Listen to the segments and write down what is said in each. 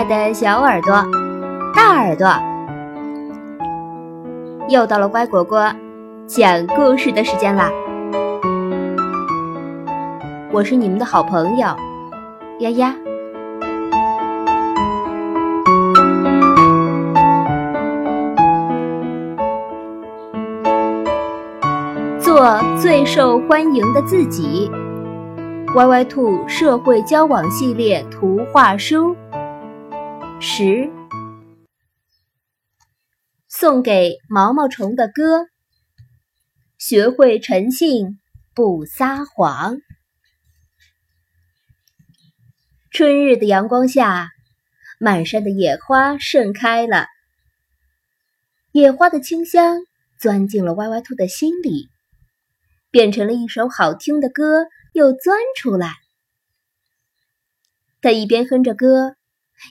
爱的小耳朵、大耳朵，又到了乖果果讲故事的时间啦！我是你们的好朋友丫丫。做最受欢迎的自己。歪歪兔社会交往系列图画书十，送给毛毛虫的歌。学会诚信，不撒谎。春日的阳光下，满山的野花盛开了。野花的清香钻进了歪歪兔的心里，变成了一首好听的歌。又钻出来，他一边哼着歌，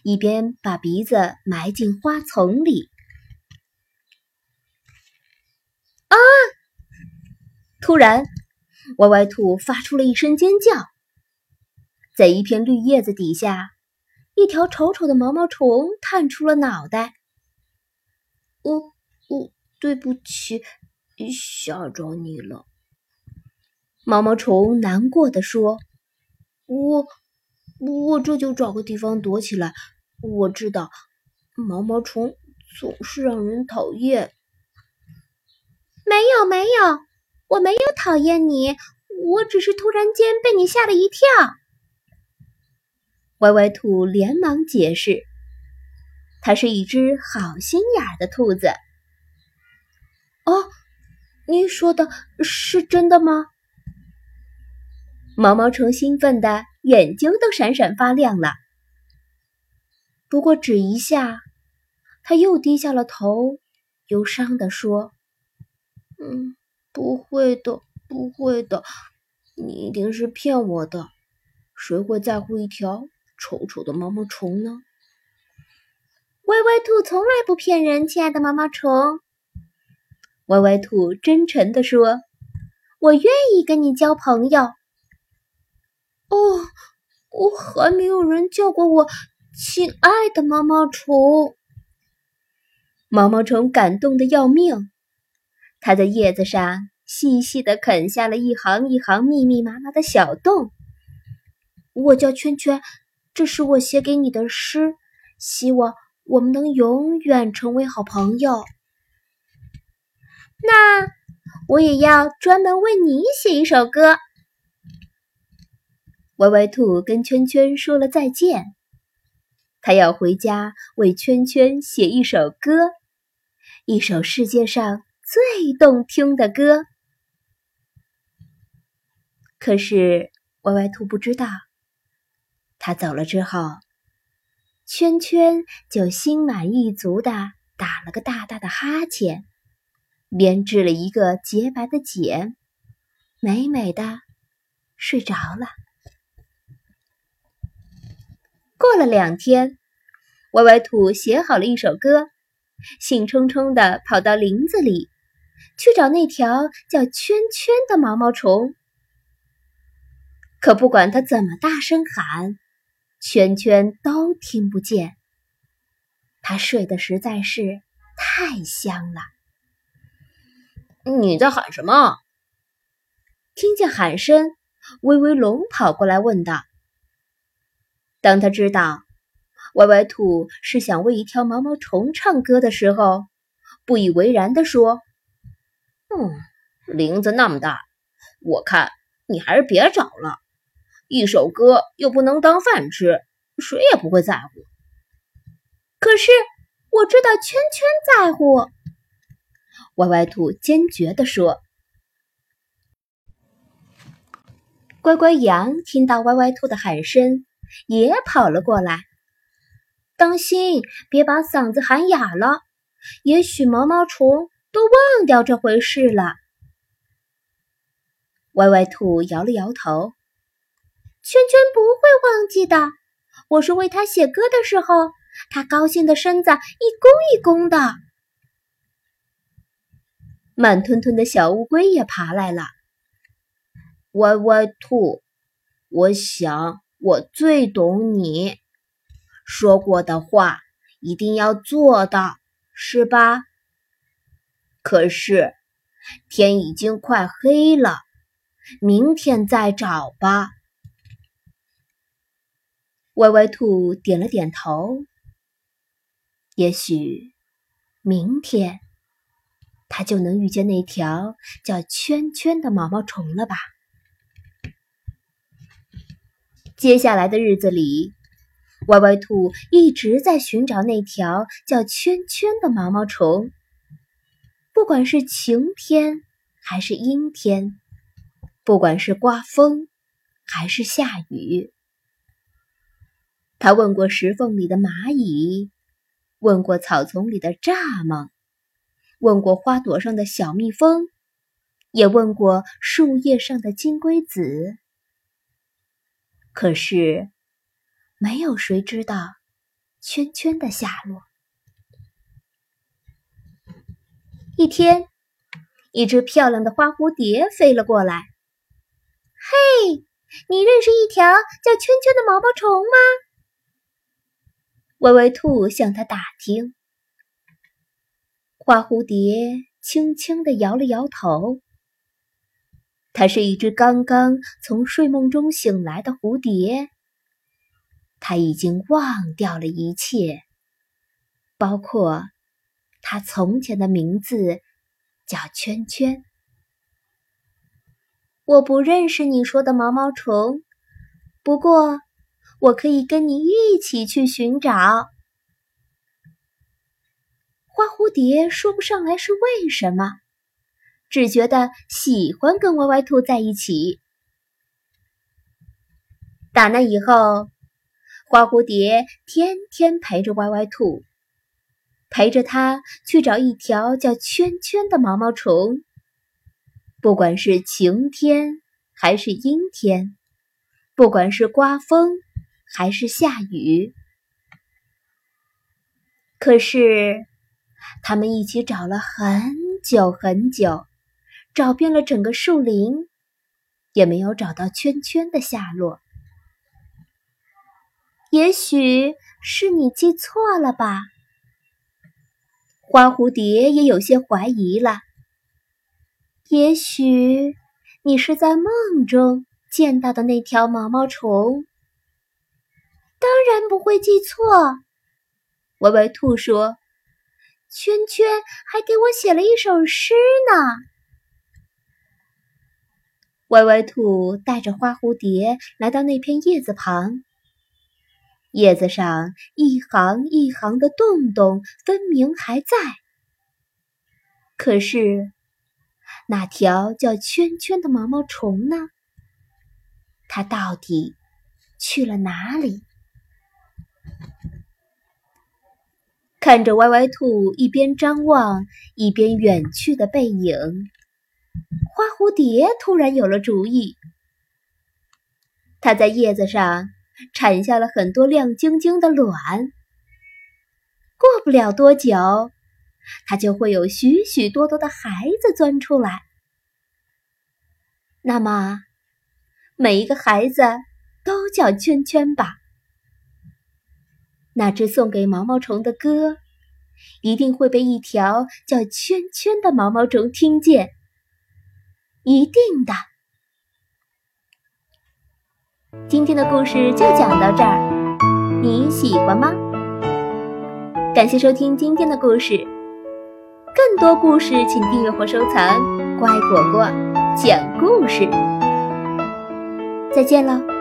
一边把鼻子埋进花丛里。啊！突然，歪歪兔发出了一声尖叫。在一片绿叶子底下，一条丑丑的毛毛虫探出了脑袋。“我……我……对不起，吓着你了。”毛毛虫难过的说：“我，我这就找个地方躲起来。我知道，毛毛虫总是让人讨厌。”“没有，没有，我没有讨厌你，我只是突然间被你吓了一跳。”歪歪兔连忙解释：“它是一只好心眼的兔子。”“哦，你说的是真的吗？”毛毛虫兴奋的眼睛都闪闪发亮了，不过只一下，他又低下了头，忧伤的说：“嗯，不会的，不会的，你一定是骗我的。谁会在乎一条丑丑的毛毛虫呢？”歪歪兔从来不骗人，亲爱的毛毛虫。歪歪兔真诚的说：“我愿意跟你交朋友。”哦，我还没有人叫过我亲爱的毛毛虫。毛毛虫感动的要命，它在叶子上细细的啃下了一行一行密密麻麻的小洞。我叫圈圈，这是我写给你的诗，希望我们能永远成为好朋友。那我也要专门为你写一首歌。歪歪兔跟圈圈说了再见，他要回家为圈圈写一首歌，一首世界上最动听的歌。可是歪歪兔不知道，他走了之后，圈圈就心满意足的打了个大大的哈欠，编织了一个洁白的茧，美美的睡着了。过了两天，歪歪兔写好了一首歌，兴冲冲地跑到林子里去找那条叫圈圈的毛毛虫。可不管他怎么大声喊，圈圈都听不见。它睡得实在是太香了。你在喊什么？听见喊声，威威龙跑过来问道。当他知道歪歪兔是想为一条毛毛虫唱歌的时候，不以为然地说：“嗯，林子那么大，我看你还是别找了。一首歌又不能当饭吃，谁也不会在乎。可是我知道圈圈在乎。”歪歪兔坚决地说。乖乖羊听到歪歪兔的喊声。也跑了过来，当心，别把嗓子喊哑了。也许毛毛虫都忘掉这回事了。歪歪兔摇了摇头，圈圈不会忘记的。我是为他写歌的时候，他高兴的身子一弓一弓的。慢吞吞的小乌龟也爬来了。歪歪兔，我想。我最懂你，说过的话一定要做到，是吧？可是天已经快黑了，明天再找吧。歪歪兔点了点头。也许明天，他就能遇见那条叫圈圈的毛毛虫了吧？接下来的日子里，歪歪兔一直在寻找那条叫圈圈的毛毛虫。不管是晴天还是阴天，不管是刮风还是下雨，他问过石缝里的蚂蚁，问过草丛里的蚱蜢，问过花朵上的小蜜蜂，也问过树叶上的金龟子。可是，没有谁知道圈圈的下落。一天，一只漂亮的花蝴蝶飞了过来。“嘿，你认识一条叫圈圈的毛毛虫吗？”歪歪兔向它打听。花蝴蝶轻轻地摇了摇头。它是一只刚刚从睡梦中醒来的蝴蝶。它已经忘掉了一切，包括。他从前的名字叫圈圈。我不认识你说的毛毛虫，不过我可以跟你一起去寻找。花蝴蝶说不上来是为什么，只觉得喜欢跟歪歪兔在一起。打那以后，花蝴蝶天天陪着歪歪兔。陪着他去找一条叫圈圈的毛毛虫。不管是晴天还是阴天，不管是刮风还是下雨，可是他们一起找了很久很久，找遍了整个树林，也没有找到圈圈的下落。也许是你记错了吧？花蝴蝶也有些怀疑了。也许你是在梦中见到的那条毛毛虫。当然不会记错。歪歪兔说：“圈圈还给我写了一首诗呢。”歪歪兔带着花蝴蝶来到那片叶子旁。叶子上一行一行的洞洞分明还在，可是那条叫圈圈的毛毛虫呢？它到底去了哪里？看着歪歪兔一边张望一边远去的背影，花蝴蝶突然有了主意。它在叶子上。产下了很多亮晶晶的卵，过不了多久，它就会有许许多多的孩子钻出来。那么，每一个孩子都叫圈圈吧。那只送给毛毛虫的歌，一定会被一条叫圈圈的毛毛虫听见，一定的。今天的故事就讲到这儿，你喜欢吗？感谢收听今天的故事，更多故事请订阅或收藏。乖果果讲故事，再见了。